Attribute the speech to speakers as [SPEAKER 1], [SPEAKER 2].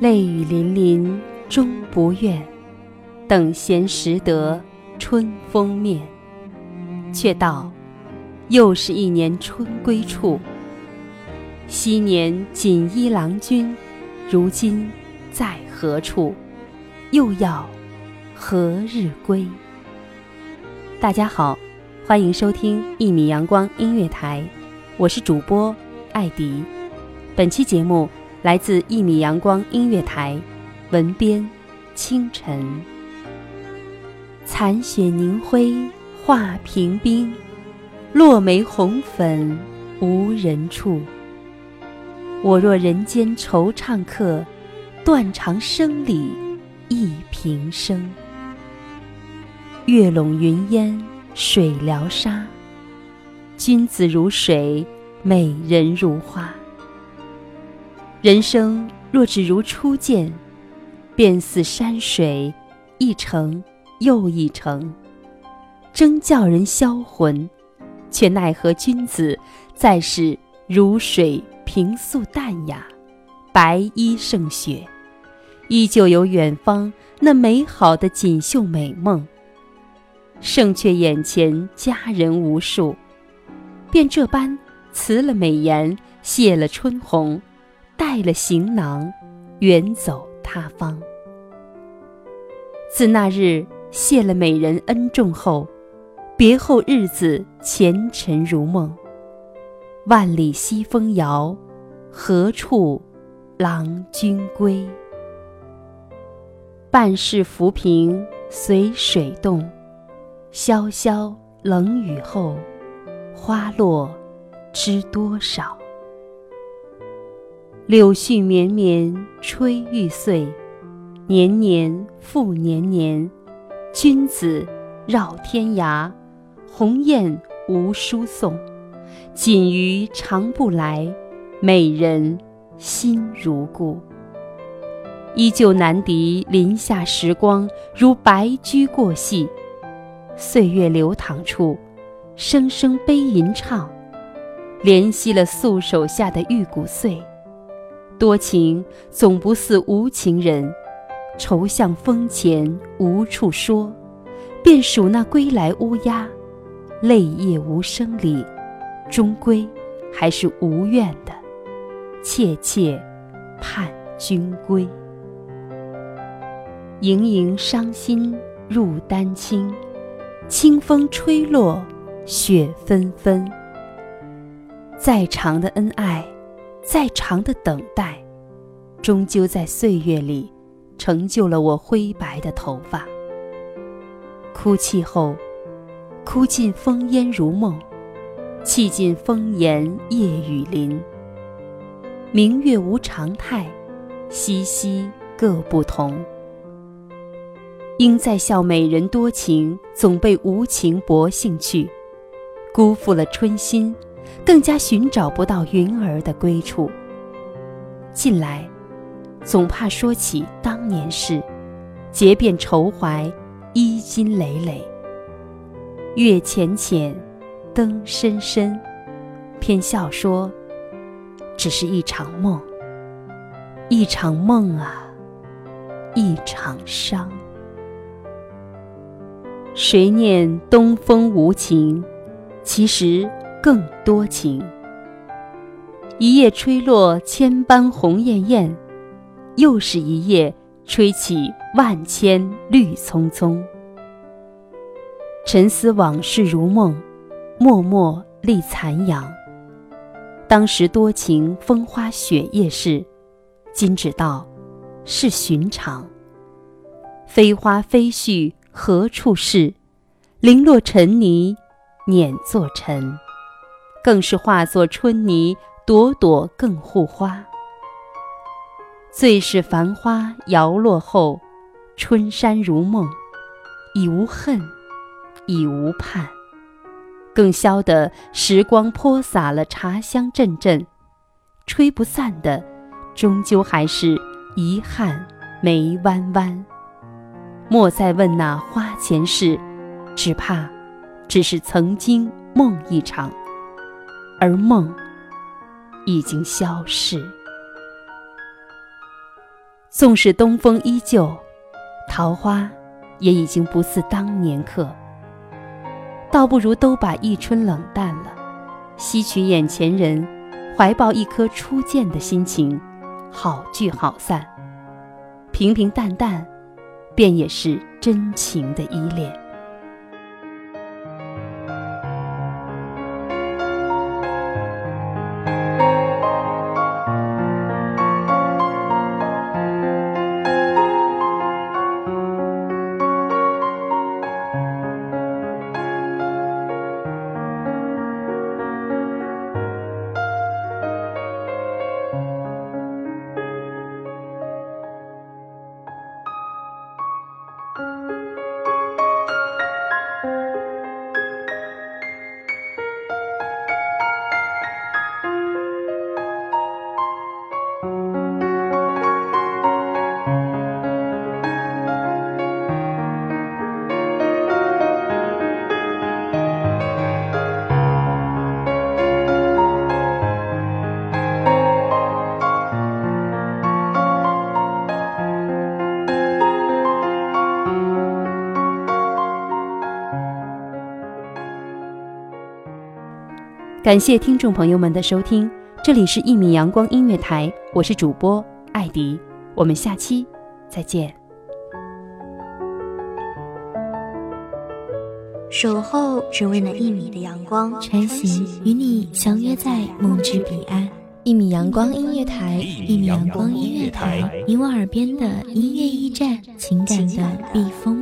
[SPEAKER 1] 泪雨霖霖终不怨，等闲识得春风面。却道，又是一年春归处。昔年锦衣郎君，如今在何处？又要何日归？大家好，欢迎收听一米阳光音乐台，我是主播艾迪。本期节目。来自一米阳光音乐台，文编清晨。残雪凝辉化平冰，落梅红粉无人处。我若人间惆怅客，断肠声里忆平生。月笼云烟水疗沙，君子如水，美人如花。人生若只如初见，便似山水一程又一程，争叫人销魂，却奈何君子在是如水平素淡雅，白衣胜雪，依旧有远方那美好的锦绣美梦。胜却眼前佳人无数，便这般辞了美颜，谢了春红。带了行囊，远走他方。自那日谢了美人恩重后，别后日子前尘如梦。万里西风遥，何处郎君归？半世浮萍随水动，潇潇冷雨后，花落知多少？柳絮绵绵吹欲碎，年年复年年。君子绕天涯，鸿雁无书送。锦鱼长不来，美人心如故。依旧难敌林下时光，如白驹过隙。岁月流淌处，声声悲吟唱，怜惜了素手下的玉骨碎。多情总不似无情人，愁向风前无处说，便数那归来乌鸦，泪夜无声里，终归还是无怨的，切切盼君归。盈盈伤心入丹青，清风吹落雪纷纷。再长的恩爱。再长的等待，终究在岁月里成就了我灰白的头发。哭泣后，哭尽风烟如梦，泣尽风言夜雨淋。明月无常态，夕夕各不同。应在笑美人多情，总被无情薄幸去，辜负了春心。更加寻找不到云儿的归处。近来，总怕说起当年事，结遍愁怀，衣襟累累。月浅浅，灯深深，偏笑说：“只是一场梦，一场梦啊，一场伤。”谁念东风无情，其实更多情。一夜吹落千般红艳艳，又是一夜吹起万千绿葱葱。沉思往事如梦，脉脉立残阳。当时多情风花雪夜事，今只道是寻常。飞花飞絮。何处是？零落尘泥，碾作尘，更是化作春泥，朵朵更护花。最是繁花摇落后，春山如梦，已无恨，已无盼，更消得时光泼洒了茶香阵阵，吹不散的，终究还是遗憾眉弯弯。莫再问那花前事，只怕只是曾经梦一场，而梦已经消逝。纵使东风依旧，桃花也已经不似当年客。倒不如都把一春冷淡了，吸取眼前人，怀抱一颗初见的心情，好聚好散，平平淡淡。便也是真情的依恋。感谢听众朋友们的收听，这里是《一米阳光音乐台》，我是主播艾迪，我们下期再见。
[SPEAKER 2] 守候只为那一米的阳光，
[SPEAKER 3] 晨曦与你相约在梦之彼岸。一米阳光音乐台，
[SPEAKER 4] 一米阳光音乐台，
[SPEAKER 3] 你我耳边的音乐驿站，情感的避风